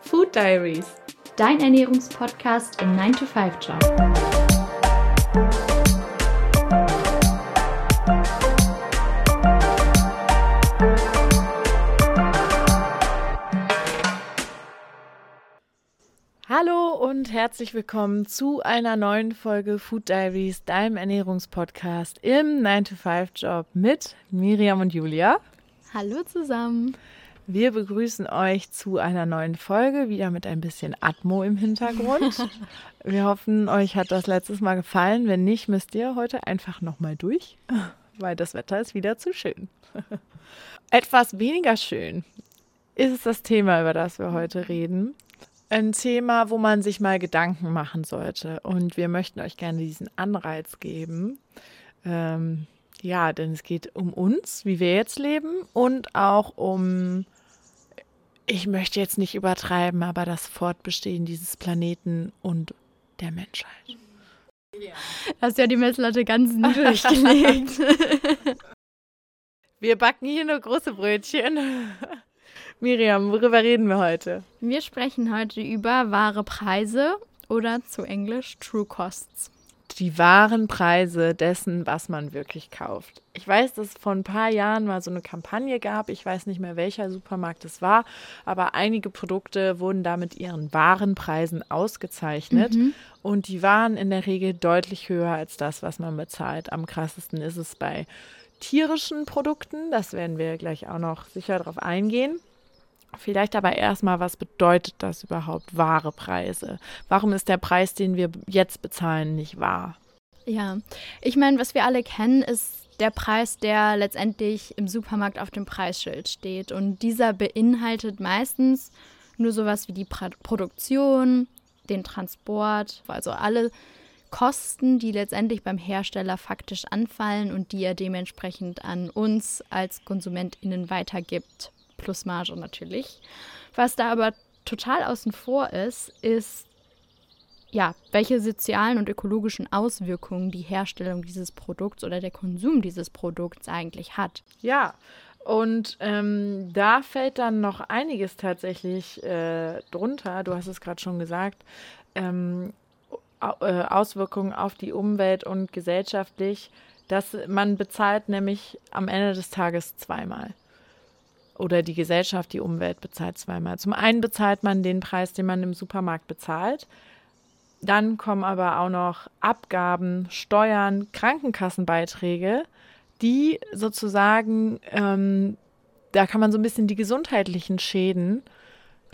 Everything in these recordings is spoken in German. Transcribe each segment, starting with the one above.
Food Diaries, dein Ernährungspodcast im 9-to-5-Job. Hallo und herzlich willkommen zu einer neuen Folge Food Diaries, deinem Ernährungspodcast im 9-to-5-Job mit Miriam und Julia. Hallo zusammen. Wir begrüßen euch zu einer neuen Folge, wieder mit ein bisschen Atmo im Hintergrund. Wir hoffen, euch hat das letztes Mal gefallen. Wenn nicht, müsst ihr heute einfach nochmal durch, weil das Wetter ist wieder zu schön. Etwas weniger schön ist das Thema, über das wir heute reden. Ein Thema, wo man sich mal Gedanken machen sollte. Und wir möchten euch gerne diesen Anreiz geben. Ähm, ja, denn es geht um uns, wie wir jetzt leben und auch um ich möchte jetzt nicht übertreiben, aber das Fortbestehen dieses Planeten und der Menschheit. Ja. Hast ja die Messlatte ganz niedrig gelegt. Wir backen hier nur große Brötchen. Miriam, worüber reden wir heute? Wir sprechen heute über wahre Preise oder zu Englisch True Costs die wahren Preise dessen, was man wirklich kauft. Ich weiß, dass es vor ein paar Jahren mal so eine Kampagne gab. Ich weiß nicht mehr, welcher Supermarkt es war, aber einige Produkte wurden da mit ihren wahren Preisen ausgezeichnet. Mhm. Und die waren in der Regel deutlich höher als das, was man bezahlt. Am krassesten ist es bei tierischen Produkten. Das werden wir gleich auch noch sicher darauf eingehen. Vielleicht aber erstmal, was bedeutet das überhaupt, wahre Preise? Warum ist der Preis, den wir jetzt bezahlen, nicht wahr? Ja, ich meine, was wir alle kennen, ist der Preis, der letztendlich im Supermarkt auf dem Preisschild steht. Und dieser beinhaltet meistens nur sowas wie die pra Produktion, den Transport, also alle Kosten, die letztendlich beim Hersteller faktisch anfallen und die er dementsprechend an uns als KonsumentInnen weitergibt plus Marge natürlich. Was da aber total außen vor ist, ist ja, welche sozialen und ökologischen Auswirkungen die Herstellung dieses Produkts oder der Konsum dieses Produkts eigentlich hat. Ja, und ähm, da fällt dann noch einiges tatsächlich äh, drunter. Du hast es gerade schon gesagt. Ähm, äh, Auswirkungen auf die Umwelt und gesellschaftlich, dass man bezahlt nämlich am Ende des Tages zweimal oder die Gesellschaft, die Umwelt bezahlt zweimal. Zum einen bezahlt man den Preis, den man im Supermarkt bezahlt. Dann kommen aber auch noch Abgaben, Steuern, Krankenkassenbeiträge, die sozusagen, ähm, da kann man so ein bisschen die gesundheitlichen Schäden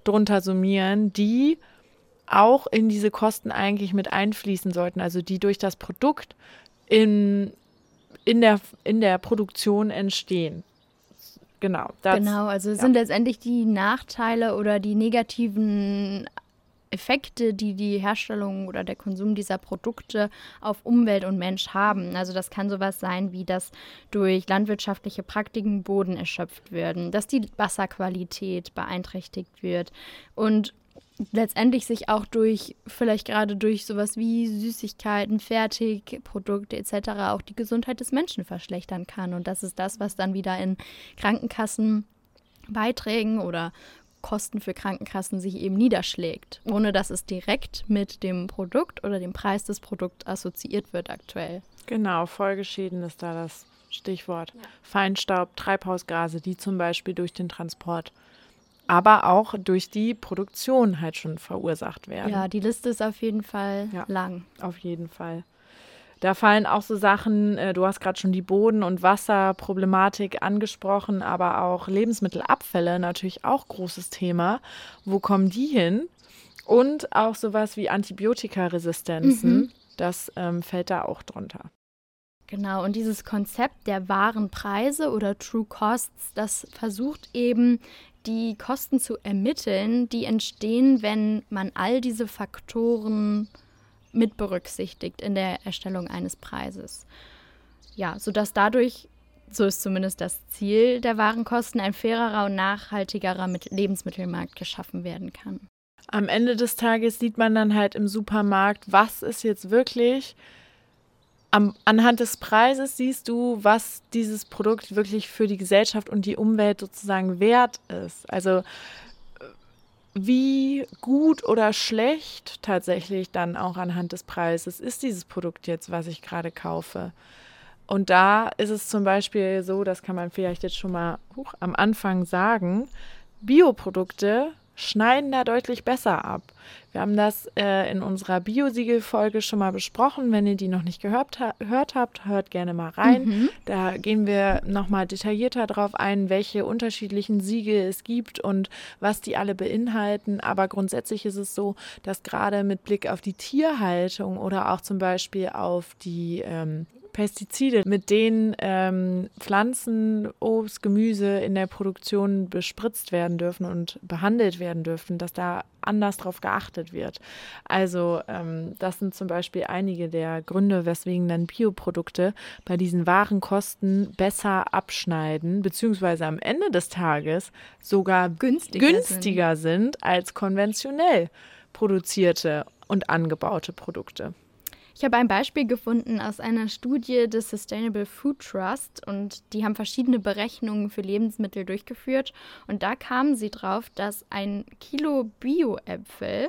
drunter summieren, die auch in diese Kosten eigentlich mit einfließen sollten, also die durch das Produkt in, in, der, in der Produktion entstehen. Genau. genau, also ja. sind letztendlich die Nachteile oder die negativen Effekte, die die Herstellung oder der Konsum dieser Produkte auf Umwelt und Mensch haben. Also das kann sowas sein, wie dass durch landwirtschaftliche Praktiken Boden erschöpft werden, dass die Wasserqualität beeinträchtigt wird und letztendlich sich auch durch, vielleicht gerade durch sowas wie Süßigkeiten, Fertigprodukte etc. auch die Gesundheit des Menschen verschlechtern kann. Und das ist das, was dann wieder in Krankenkassenbeiträgen oder Kosten für Krankenkassen sich eben niederschlägt, ohne dass es direkt mit dem Produkt oder dem Preis des Produkts assoziiert wird aktuell. Genau, Folgeschäden ist da das Stichwort. Ja. Feinstaub, Treibhausgase, die zum Beispiel durch den Transport aber auch durch die Produktion halt schon verursacht werden. Ja, die Liste ist auf jeden Fall ja, lang. Auf jeden Fall. Da fallen auch so Sachen, äh, du hast gerade schon die Boden- und Wasserproblematik angesprochen, aber auch Lebensmittelabfälle natürlich auch großes Thema. Wo kommen die hin? Und auch sowas wie Antibiotikaresistenzen, mhm. das ähm, fällt da auch drunter. Genau, und dieses Konzept der wahren Preise oder True Costs, das versucht eben die Kosten zu ermitteln, die entstehen, wenn man all diese Faktoren mit berücksichtigt in der Erstellung eines Preises. Ja, sodass dadurch, so ist zumindest das Ziel der Warenkosten, ein fairerer und nachhaltigerer Lebensmittelmarkt geschaffen werden kann. Am Ende des Tages sieht man dann halt im Supermarkt, was ist jetzt wirklich am, anhand des Preises siehst du, was dieses Produkt wirklich für die Gesellschaft und die Umwelt sozusagen wert ist. Also wie gut oder schlecht tatsächlich dann auch anhand des Preises ist dieses Produkt jetzt, was ich gerade kaufe. Und da ist es zum Beispiel so, das kann man vielleicht jetzt schon mal huch, am Anfang sagen, Bioprodukte schneiden da deutlich besser ab. Wir haben das äh, in unserer Biosiegel-Folge schon mal besprochen. Wenn ihr die noch nicht gehört, ha gehört habt, hört gerne mal rein. Mhm. Da gehen wir nochmal detaillierter drauf ein, welche unterschiedlichen Siegel es gibt und was die alle beinhalten. Aber grundsätzlich ist es so, dass gerade mit Blick auf die Tierhaltung oder auch zum Beispiel auf die ähm, Pestizide, mit denen ähm, Pflanzen, Obst, Gemüse in der Produktion bespritzt werden dürfen und behandelt werden dürfen, dass da anders drauf geachtet wird. Also ähm, das sind zum Beispiel einige der Gründe, weswegen dann Bioprodukte bei diesen Warenkosten besser abschneiden, beziehungsweise am Ende des Tages sogar günstiger, günstiger sind. sind als konventionell produzierte und angebaute Produkte. Ich habe ein Beispiel gefunden aus einer Studie des Sustainable Food Trust und die haben verschiedene Berechnungen für Lebensmittel durchgeführt und da kamen sie drauf, dass ein Kilo Bio-Äpfel,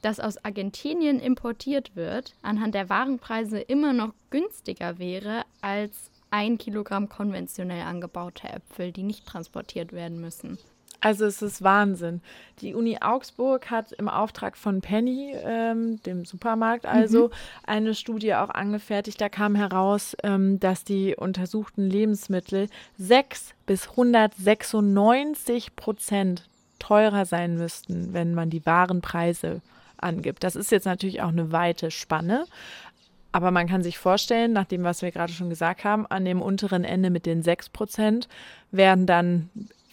das aus Argentinien importiert wird, anhand der Warenpreise immer noch günstiger wäre als ein Kilogramm konventionell angebaute Äpfel, die nicht transportiert werden müssen. Also es ist Wahnsinn. Die Uni Augsburg hat im Auftrag von Penny, ähm, dem Supermarkt also, mhm. eine Studie auch angefertigt. Da kam heraus, ähm, dass die untersuchten Lebensmittel 6 bis 196 Prozent teurer sein müssten, wenn man die wahren Preise angibt. Das ist jetzt natürlich auch eine weite Spanne. Aber man kann sich vorstellen, nach dem, was wir gerade schon gesagt haben, an dem unteren Ende mit den 6 Prozent werden dann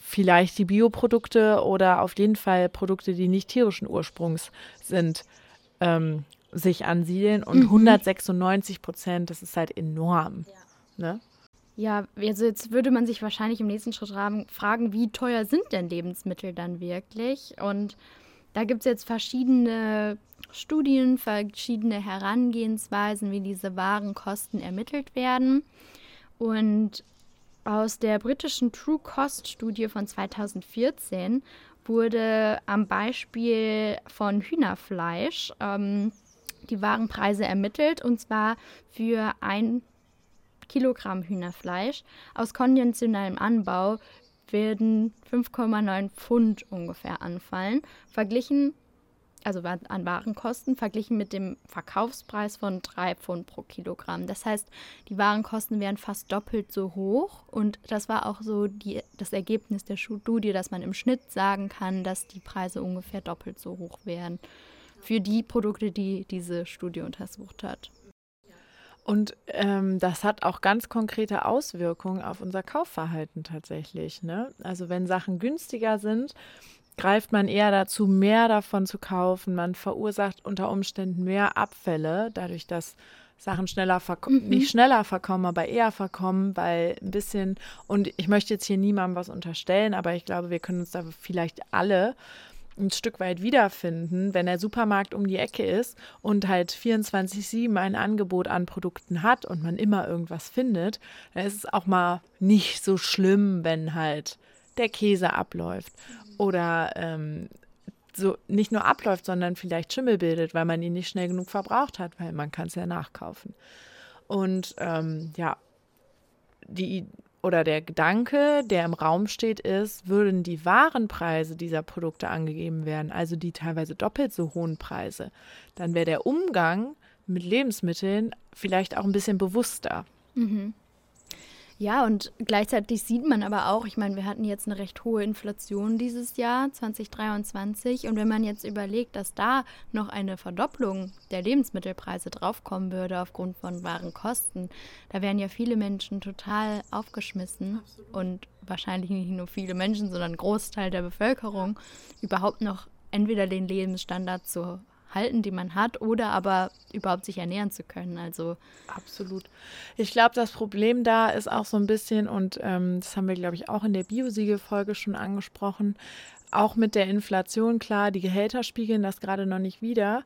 vielleicht die Bioprodukte oder auf jeden Fall Produkte, die nicht tierischen Ursprungs sind, ähm, sich ansiedeln. Und mhm. 196 Prozent, das ist halt enorm. Ja. Ne? Ja, also jetzt würde man sich wahrscheinlich im nächsten Schritt fragen, wie teuer sind denn Lebensmittel dann wirklich? Und da gibt es jetzt verschiedene Studien, verschiedene Herangehensweisen, wie diese Warenkosten ermittelt werden. Und aus der britischen True Cost Studie von 2014 wurde am Beispiel von Hühnerfleisch ähm, die Warenpreise ermittelt und zwar für ein Kilogramm Hühnerfleisch aus konventionellem Anbau werden 5,9 Pfund ungefähr anfallen. Verglichen also an Warenkosten, verglichen mit dem Verkaufspreis von 3 Pfund pro Kilogramm. Das heißt, die Warenkosten wären fast doppelt so hoch. Und das war auch so die, das Ergebnis der Studie, dass man im Schnitt sagen kann, dass die Preise ungefähr doppelt so hoch wären für die Produkte, die diese Studie untersucht hat. Und ähm, das hat auch ganz konkrete Auswirkungen auf unser Kaufverhalten tatsächlich. Ne? Also wenn Sachen günstiger sind, greift man eher dazu, mehr davon zu kaufen. Man verursacht unter Umständen mehr Abfälle, dadurch, dass Sachen schneller mhm. nicht schneller verkommen, aber eher verkommen, weil ein bisschen, und ich möchte jetzt hier niemandem was unterstellen, aber ich glaube, wir können uns da vielleicht alle ein Stück weit wiederfinden, wenn der Supermarkt um die Ecke ist und halt 24-7 ein Angebot an Produkten hat und man immer irgendwas findet, dann ist es auch mal nicht so schlimm, wenn halt der Käse abläuft oder ähm, so nicht nur abläuft, sondern vielleicht Schimmel bildet, weil man ihn nicht schnell genug verbraucht hat, weil man kann es ja nachkaufen. Und ähm, ja, die oder der Gedanke, der im Raum steht, ist, würden die wahren Preise dieser Produkte angegeben werden, also die teilweise doppelt so hohen Preise, dann wäre der Umgang mit Lebensmitteln vielleicht auch ein bisschen bewusster. Mhm. Ja, und gleichzeitig sieht man aber auch, ich meine, wir hatten jetzt eine recht hohe Inflation dieses Jahr, 2023. Und wenn man jetzt überlegt, dass da noch eine Verdopplung der Lebensmittelpreise draufkommen würde aufgrund von wahren Kosten, da wären ja viele Menschen total aufgeschmissen Absolut. und wahrscheinlich nicht nur viele Menschen, sondern ein Großteil der Bevölkerung überhaupt noch entweder den Lebensstandard zu halten, die man hat, oder aber überhaupt sich ernähren zu können. Also absolut. Ich glaube, das Problem da ist auch so ein bisschen, und ähm, das haben wir, glaube ich, auch in der Biosiegel-Folge schon angesprochen, auch mit der Inflation, klar, die Gehälter spiegeln das gerade noch nicht wieder.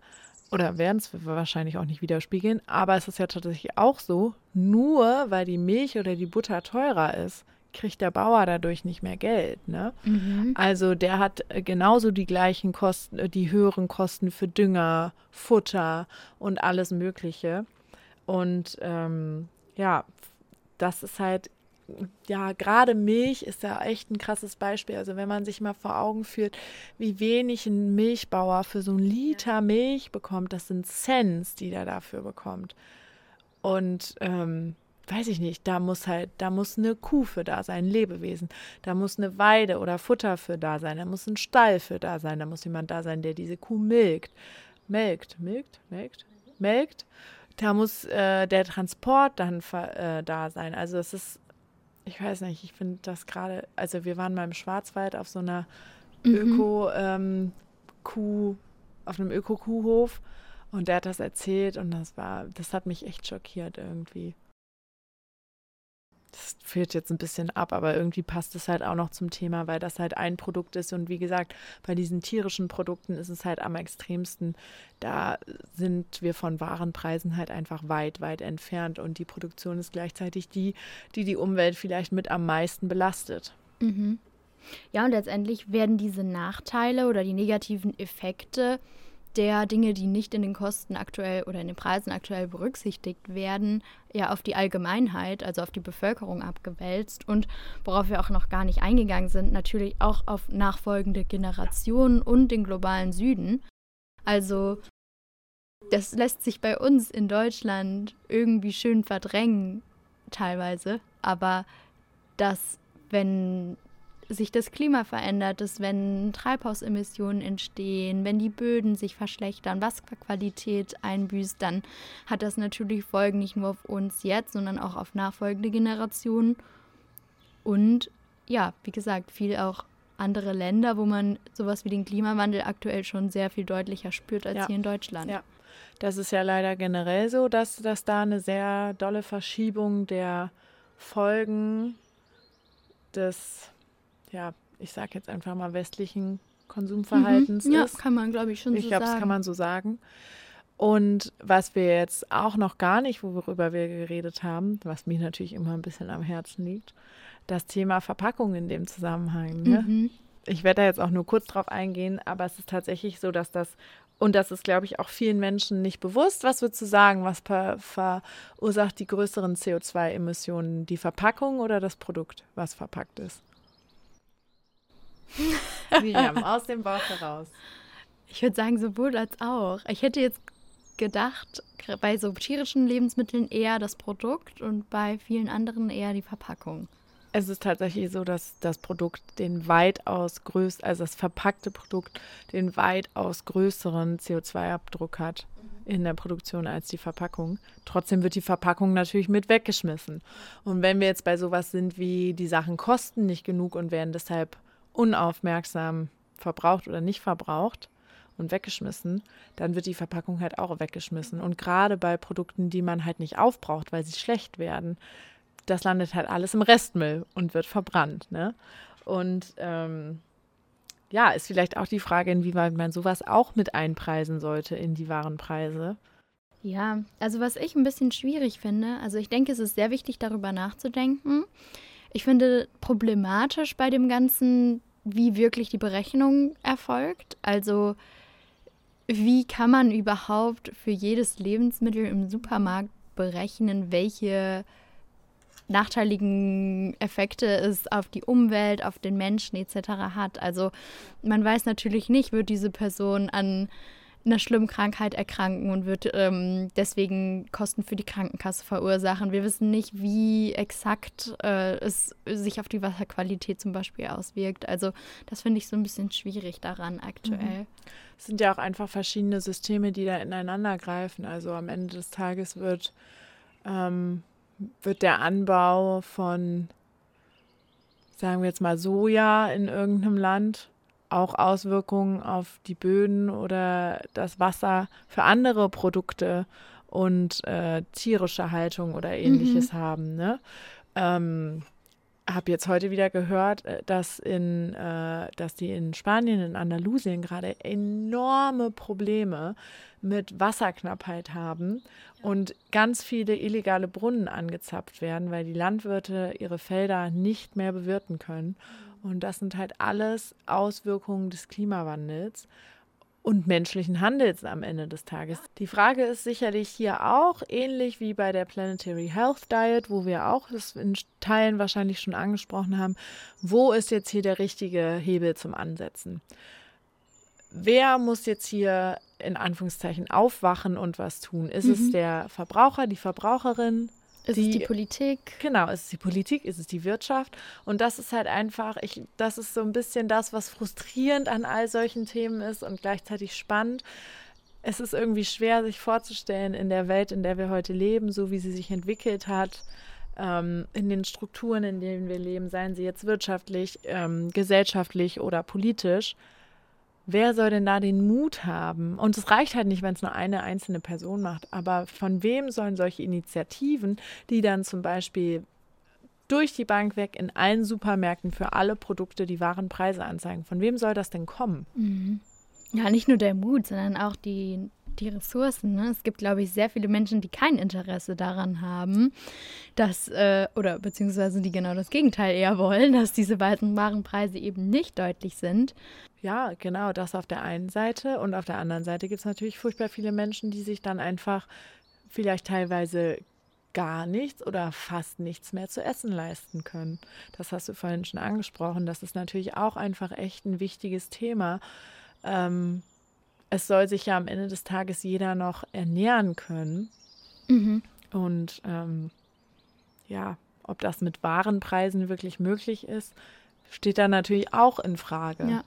oder werden es wahrscheinlich auch nicht widerspiegeln, aber es ist ja tatsächlich auch so, nur weil die Milch oder die Butter teurer ist, kriegt der Bauer dadurch nicht mehr Geld. Ne? Mhm. Also der hat äh, genauso die gleichen Kosten, äh, die höheren Kosten für Dünger, Futter und alles Mögliche. Und ähm, ja, das ist halt ja, gerade Milch ist ja echt ein krasses Beispiel. Also wenn man sich mal vor Augen führt, wie wenig ein Milchbauer für so einen Liter Milch bekommt, das sind Cents, die der dafür bekommt. Und ähm, weiß ich nicht, da muss halt, da muss eine Kuh für da sein, ein Lebewesen. Da muss eine Weide oder Futter für da sein, da muss ein Stall für da sein, da muss jemand da sein, der diese Kuh milkt. Melkt, milkt, melkt, melkt. Da muss äh, der Transport dann äh, da sein. Also es ist ich weiß nicht, ich finde das gerade, also wir waren mal im Schwarzwald auf so einer mhm. Öko-Kuh, ähm, auf einem Öko-Kuhhof und der hat das erzählt und das war, das hat mich echt schockiert irgendwie das fehlt jetzt ein bisschen ab, aber irgendwie passt es halt auch noch zum Thema, weil das halt ein Produkt ist. Und wie gesagt, bei diesen tierischen Produkten ist es halt am extremsten. Da sind wir von Warenpreisen halt einfach weit, weit entfernt. Und die Produktion ist gleichzeitig die, die die Umwelt vielleicht mit am meisten belastet. Mhm. Ja, und letztendlich werden diese Nachteile oder die negativen Effekte der Dinge, die nicht in den Kosten aktuell oder in den Preisen aktuell berücksichtigt werden, ja auf die Allgemeinheit, also auf die Bevölkerung abgewälzt und worauf wir auch noch gar nicht eingegangen sind, natürlich auch auf nachfolgende Generationen und den globalen Süden. Also das lässt sich bei uns in Deutschland irgendwie schön verdrängen, teilweise, aber dass wenn sich das Klima verändert, dass wenn Treibhausemissionen entstehen, wenn die Böden sich verschlechtern, Wasserqualität einbüßt, dann hat das natürlich Folgen nicht nur auf uns jetzt, sondern auch auf nachfolgende Generationen. Und ja, wie gesagt, viel auch andere Länder, wo man sowas wie den Klimawandel aktuell schon sehr viel deutlicher spürt als ja. hier in Deutschland. Ja, das ist ja leider generell so, dass, dass da eine sehr dolle Verschiebung der Folgen des ja, ich sage jetzt einfach mal westlichen Konsumverhaltens mhm. ja, ist. kann man, glaube ich, schon ich so glaub, sagen. Ich glaube, das kann man so sagen. Und was wir jetzt auch noch gar nicht, worüber wir geredet haben, was mir natürlich immer ein bisschen am Herzen liegt, das Thema Verpackung in dem Zusammenhang. Ne? Mhm. Ich werde da jetzt auch nur kurz drauf eingehen, aber es ist tatsächlich so, dass das, und das ist, glaube ich, auch vielen Menschen nicht bewusst, was wir zu sagen, was verursacht die größeren CO2-Emissionen, die Verpackung oder das Produkt, was verpackt ist? Miriam, aus dem Bauch heraus. Ich würde sagen, sowohl als auch. Ich hätte jetzt gedacht, bei so tierischen Lebensmitteln eher das Produkt und bei vielen anderen eher die Verpackung. Es ist tatsächlich so, dass das Produkt den weitaus größten, also das verpackte Produkt, den weitaus größeren CO2-Abdruck hat in der Produktion als die Verpackung. Trotzdem wird die Verpackung natürlich mit weggeschmissen. Und wenn wir jetzt bei sowas sind wie die Sachen kosten nicht genug und werden deshalb unaufmerksam verbraucht oder nicht verbraucht und weggeschmissen, dann wird die Verpackung halt auch weggeschmissen. Und gerade bei Produkten, die man halt nicht aufbraucht, weil sie schlecht werden, das landet halt alles im Restmüll und wird verbrannt. Ne? Und ähm, ja, ist vielleicht auch die Frage, inwieweit man sowas auch mit einpreisen sollte in die Warenpreise. Ja, also was ich ein bisschen schwierig finde, also ich denke, es ist sehr wichtig, darüber nachzudenken. Ich finde problematisch bei dem Ganzen, wie wirklich die Berechnung erfolgt. Also wie kann man überhaupt für jedes Lebensmittel im Supermarkt berechnen, welche nachteiligen Effekte es auf die Umwelt, auf den Menschen etc. hat. Also man weiß natürlich nicht, wird diese Person an einer schlimmen Krankheit erkranken und wird ähm, deswegen Kosten für die Krankenkasse verursachen. Wir wissen nicht, wie exakt äh, es sich auf die Wasserqualität zum Beispiel auswirkt. Also das finde ich so ein bisschen schwierig daran aktuell. Mhm. Es sind ja auch einfach verschiedene Systeme, die da ineinander greifen. Also am Ende des Tages wird, ähm, wird der Anbau von, sagen wir jetzt mal, Soja in irgendeinem Land auch Auswirkungen auf die Böden oder das Wasser für andere Produkte und äh, tierische Haltung oder ähnliches mhm. haben. Ne? Ähm, habe jetzt heute wieder gehört, äh, dass, in, äh, dass die in Spanien, in Andalusien gerade enorme Probleme mit Wasserknappheit haben und ganz viele illegale Brunnen angezapft werden, weil die Landwirte ihre Felder nicht mehr bewirten können. Und das sind halt alles Auswirkungen des Klimawandels und menschlichen Handels am Ende des Tages. Die Frage ist sicherlich hier auch ähnlich wie bei der Planetary Health Diet, wo wir auch das in Teilen wahrscheinlich schon angesprochen haben. Wo ist jetzt hier der richtige Hebel zum Ansetzen? Wer muss jetzt hier in Anführungszeichen aufwachen und was tun? Ist mhm. es der Verbraucher, die Verbraucherin? Ist die, es die Politik? Genau, ist es die Politik, ist es die Wirtschaft? Und das ist halt einfach, ich, das ist so ein bisschen das, was frustrierend an all solchen Themen ist und gleichzeitig spannend. Es ist irgendwie schwer, sich vorzustellen in der Welt, in der wir heute leben, so wie sie sich entwickelt hat, ähm, in den Strukturen, in denen wir leben, seien sie jetzt wirtschaftlich, ähm, gesellschaftlich oder politisch, wer soll denn da den Mut haben? Und es reicht halt nicht, wenn es nur eine einzelne Person macht, aber von wem sollen solche Initiativen, die dann zum Beispiel durch die Bank weg in allen Supermärkten für alle Produkte die wahren Preise anzeigen, von wem soll das denn kommen? Mhm. Ja, nicht nur der Mut, sondern auch die die Ressourcen. Ne? Es gibt, glaube ich, sehr viele Menschen, die kein Interesse daran haben, dass, äh, oder beziehungsweise die genau das Gegenteil eher wollen, dass diese wahren Preise eben nicht deutlich sind. Ja, genau, das auf der einen Seite. Und auf der anderen Seite gibt es natürlich furchtbar viele Menschen, die sich dann einfach vielleicht teilweise gar nichts oder fast nichts mehr zu essen leisten können. Das hast du vorhin schon angesprochen. Das ist natürlich auch einfach echt ein wichtiges Thema. Ähm, es soll sich ja am Ende des Tages jeder noch ernähren können. Mhm. Und ähm, ja, ob das mit Warenpreisen wirklich möglich ist, steht da natürlich auch in Frage. Ja,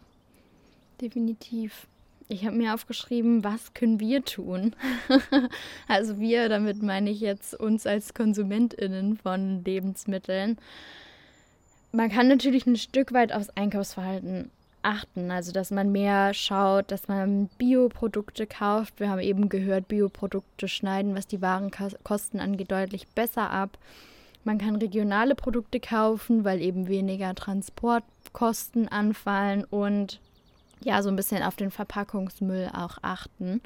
definitiv. Ich habe mir aufgeschrieben, was können wir tun? also wir, damit meine ich jetzt uns als Konsumentinnen von Lebensmitteln. Man kann natürlich ein Stück weit aufs Einkaufsverhalten achten. Also, dass man mehr schaut, dass man Bioprodukte kauft. Wir haben eben gehört, Bioprodukte schneiden, was die Warenkosten angeht, deutlich besser ab. Man kann regionale Produkte kaufen, weil eben weniger Transportkosten anfallen und ja, so ein bisschen auf den Verpackungsmüll auch achten,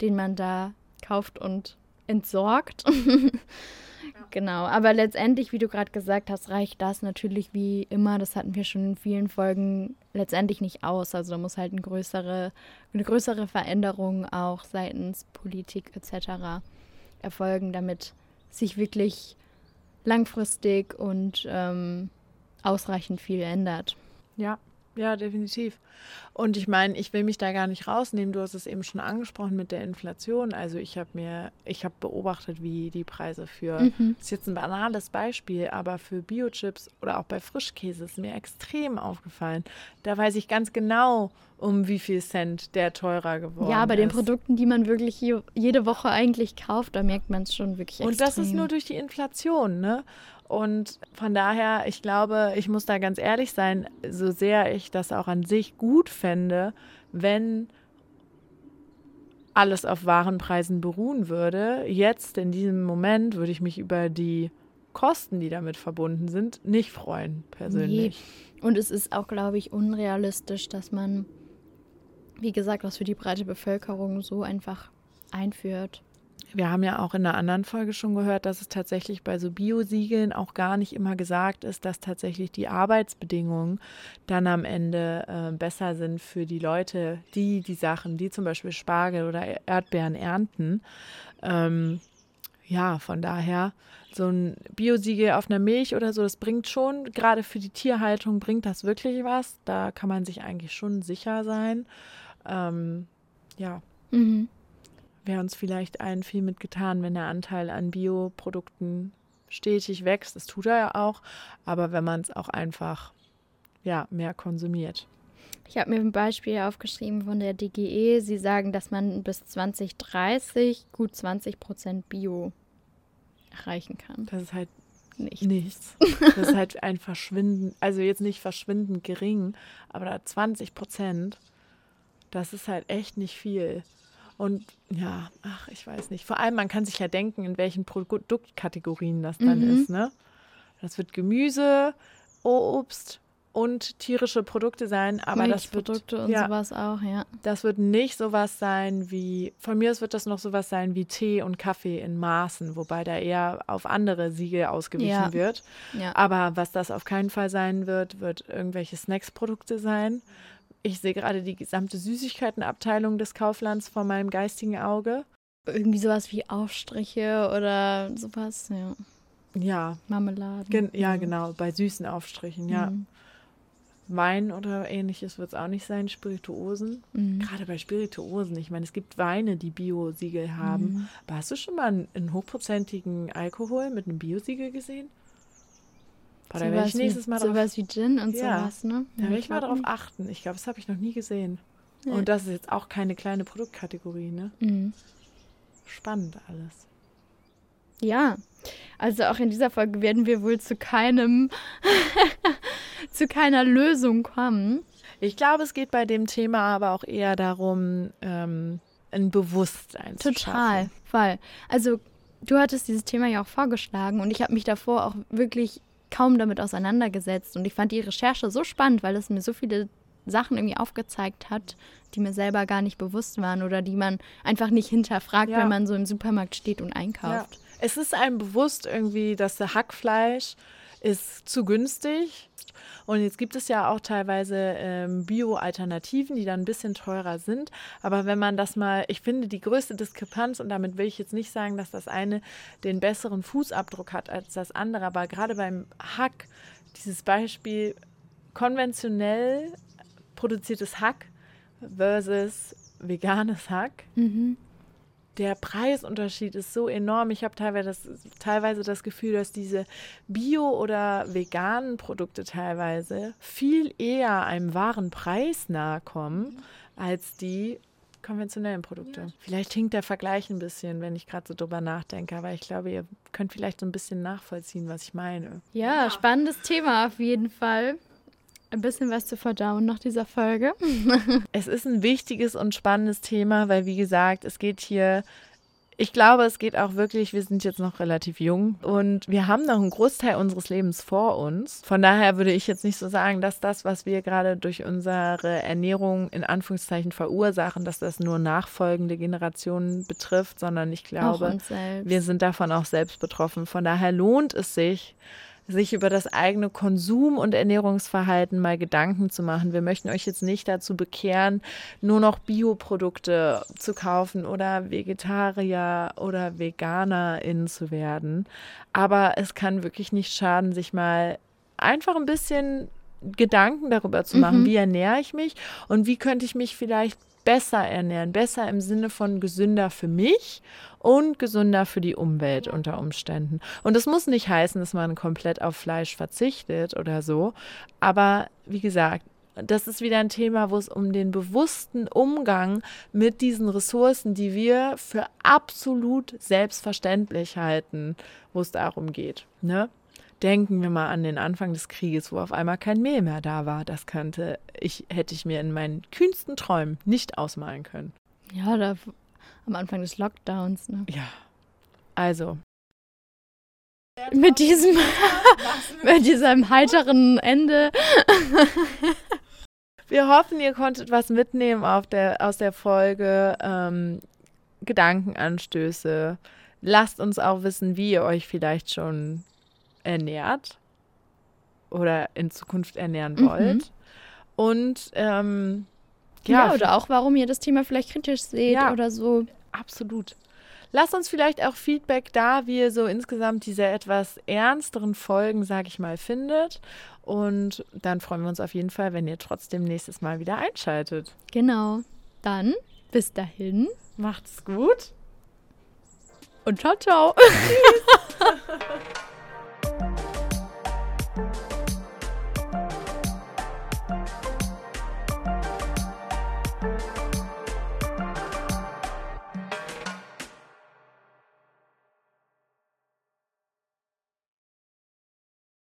den man da kauft und entsorgt. Genau, aber letztendlich, wie du gerade gesagt hast, reicht das natürlich wie immer, das hatten wir schon in vielen Folgen, letztendlich nicht aus. Also da muss halt eine größere, eine größere Veränderung auch seitens Politik etc. erfolgen, damit sich wirklich langfristig und ähm, ausreichend viel ändert. Ja, ja, definitiv. Und ich meine, ich will mich da gar nicht rausnehmen. Du hast es eben schon angesprochen mit der Inflation. Also ich habe mir, ich habe beobachtet, wie die Preise für, mhm. das ist jetzt ein banales Beispiel, aber für Biochips oder auch bei Frischkäse ist mir extrem aufgefallen. Da weiß ich ganz genau, um wie viel Cent der teurer geworden ist. Ja, bei den Produkten, die man wirklich jede Woche eigentlich kauft, da merkt man es schon wirklich extrem. Und das ist nur durch die Inflation, ne? Und von daher, ich glaube, ich muss da ganz ehrlich sein, so sehr ich das auch an sich gut fände, wenn alles auf Warenpreisen beruhen würde. Jetzt in diesem Moment würde ich mich über die Kosten, die damit verbunden sind, nicht freuen, persönlich. Nee. Und es ist auch, glaube ich, unrealistisch, dass man, wie gesagt, was für die breite Bevölkerung so einfach einführt. Wir haben ja auch in einer anderen Folge schon gehört, dass es tatsächlich bei so Biosiegeln auch gar nicht immer gesagt ist, dass tatsächlich die Arbeitsbedingungen dann am Ende äh, besser sind für die Leute, die die Sachen, die zum Beispiel Spargel oder Erdbeeren ernten. Ähm, ja, von daher so ein Biosiegel auf einer Milch oder so, das bringt schon, gerade für die Tierhaltung bringt das wirklich was. Da kann man sich eigentlich schon sicher sein. Ähm, ja. Mhm wäre uns vielleicht allen viel mitgetan, wenn der Anteil an Bioprodukten stetig wächst. Das tut er ja auch, aber wenn man es auch einfach ja, mehr konsumiert. Ich habe mir ein Beispiel aufgeschrieben von der DGE. Sie sagen, dass man bis 2030 gut 20 Prozent Bio erreichen kann. Das ist halt nichts. nichts. Das ist halt ein Verschwinden, also jetzt nicht verschwindend gering, aber da 20 Prozent, das ist halt echt nicht viel. Und ja, ach, ich weiß nicht. Vor allem, man kann sich ja denken, in welchen Produktkategorien das dann mhm. ist. Ne? Das wird Gemüse, Obst und tierische Produkte sein, aber das wird Milchprodukte und ja, sowas auch, ja. das wird nicht sowas sein wie von mir aus wird das noch sowas sein wie Tee und Kaffee in Maßen, wobei da eher auf andere Siegel ausgewichen Ja. wird. Ja. Aber was das auf keinen Fall sein wird, wird irgendwelche Snacksprodukte sein. Ich sehe gerade die gesamte Süßigkeitenabteilung des Kauflands vor meinem geistigen Auge. Irgendwie sowas wie Aufstriche oder sowas, ja. Ja, Marmeladen. gen ja genau, bei süßen Aufstrichen, ja. Mhm. Wein oder ähnliches wird es auch nicht sein, Spirituosen. Mhm. Gerade bei Spirituosen, ich meine, es gibt Weine, die Bio-Siegel haben. Mhm. Aber hast du schon mal einen, einen hochprozentigen Alkohol mit einem Bio-Siegel gesehen? Boah, da werde ich wie- nächstes Mal drauf, Sowas wie Gin und Ja. sowas, ne? da werde ich mal drauf achten. Ich glaube, das habe ich noch nie gesehen. Ja. Und das ist jetzt auch keine kleine Produktkategorie, ne? Mhm. Spannend alles. Ja, also auch in dieser Folge werden wir wohl zu keinem, zu keiner Lösung kommen. Ich glaube, es geht bei dem Thema aber auch eher darum, ähm, ein Bewusstsein zu Total, schaffen. weil, also du hattest dieses Thema ja auch vorgeschlagen und ich habe mich davor auch wirklich kaum damit auseinandergesetzt und ich fand die Recherche so spannend, weil es mir so viele Sachen irgendwie aufgezeigt hat, die mir selber gar nicht bewusst waren oder die man einfach nicht hinterfragt, Ja. wenn man so im Supermarkt steht und Ja. einkauft. Es ist einem bewusst irgendwie, dass der Hackfleisch ist zu günstig. Und jetzt gibt es ja auch teilweise ähm, Bio-Alternativen, die dann ein bisschen teurer sind. Aber wenn man das mal, ich finde, die größte Diskrepanz, und damit will ich jetzt nicht sagen, dass das eine den besseren Fußabdruck hat als das andere, aber gerade beim Hack, dieses Beispiel konventionell produziertes Hack versus veganes Hack, Mhm. Der Preisunterschied ist so enorm. Ich habe teilweise das, teilweise das Gefühl, dass diese bio- oder veganen Produkte teilweise viel eher einem wahren Preis nahe kommen als die konventionellen Produkte. Vielleicht hinkt der Vergleich ein bisschen, wenn ich gerade so drüber nachdenke, aber ich glaube, ihr könnt vielleicht so ein bisschen nachvollziehen, was ich meine. Ja, spannendes Thema auf jeden Fall. Ein bisschen was zu verdauen nach dieser Folge. Es ist ein wichtiges und spannendes Thema, weil wie gesagt, es geht hier, ich glaube, es geht auch wirklich, wir sind jetzt noch relativ jung und wir haben noch einen Großteil unseres Lebens vor uns. Von daher würde ich jetzt nicht so sagen, dass das, was wir gerade durch unsere Ernährung in Anführungszeichen verursachen, dass das nur nachfolgende Generationen betrifft, sondern ich glaube, wir sind davon auch selbst betroffen. Von daher lohnt es sich, sich über das eigene Konsum- und Ernährungsverhalten mal Gedanken zu machen. Wir möchten euch jetzt nicht dazu bekehren, nur noch Bioprodukte zu kaufen oder Vegetarier oder VeganerInnen zu werden. Aber es kann wirklich nicht schaden, sich mal einfach ein bisschen Gedanken darüber zu machen, Mhm. wie ernähre ich mich und wie könnte ich mich vielleicht besser ernähren. Besser im Sinne von gesünder für mich und gesünder für die Umwelt unter Umständen. Und das muss nicht heißen, dass man komplett auf Fleisch verzichtet oder so. Aber wie gesagt, das ist wieder ein Thema, wo es um den bewussten Umgang mit diesen Ressourcen, die wir für absolut selbstverständlich halten, wo es darum geht. Ne? Denken wir mal an den Anfang des Krieges, wo auf einmal kein Mehl mehr da war. Das könnte ich, hätte ich mir in meinen kühnsten Träumen nicht ausmalen können. Ja, da am Anfang des Lockdowns. Ne? Ja. Also. Mit diesem, mit diesem heiteren Ende. Wir hoffen, ihr konntet was mitnehmen der, aus der Folge. Ähm, Gedankenanstöße. Lasst uns auch wissen, wie ihr euch vielleicht schon ernährt oder in Zukunft ernähren Mhm. wollt. Und ähm, Ja, ja, oder auch, warum ihr das Thema vielleicht kritisch seht Ja. oder so. Absolut. Lasst uns vielleicht auch Feedback da, wie ihr so insgesamt diese etwas ernsteren Folgen, sag ich mal, findet. Und dann freuen wir uns auf jeden Fall, wenn ihr trotzdem nächstes Mal wieder einschaltet. Genau. Dann bis dahin Macht's gut. und ciao, ciao.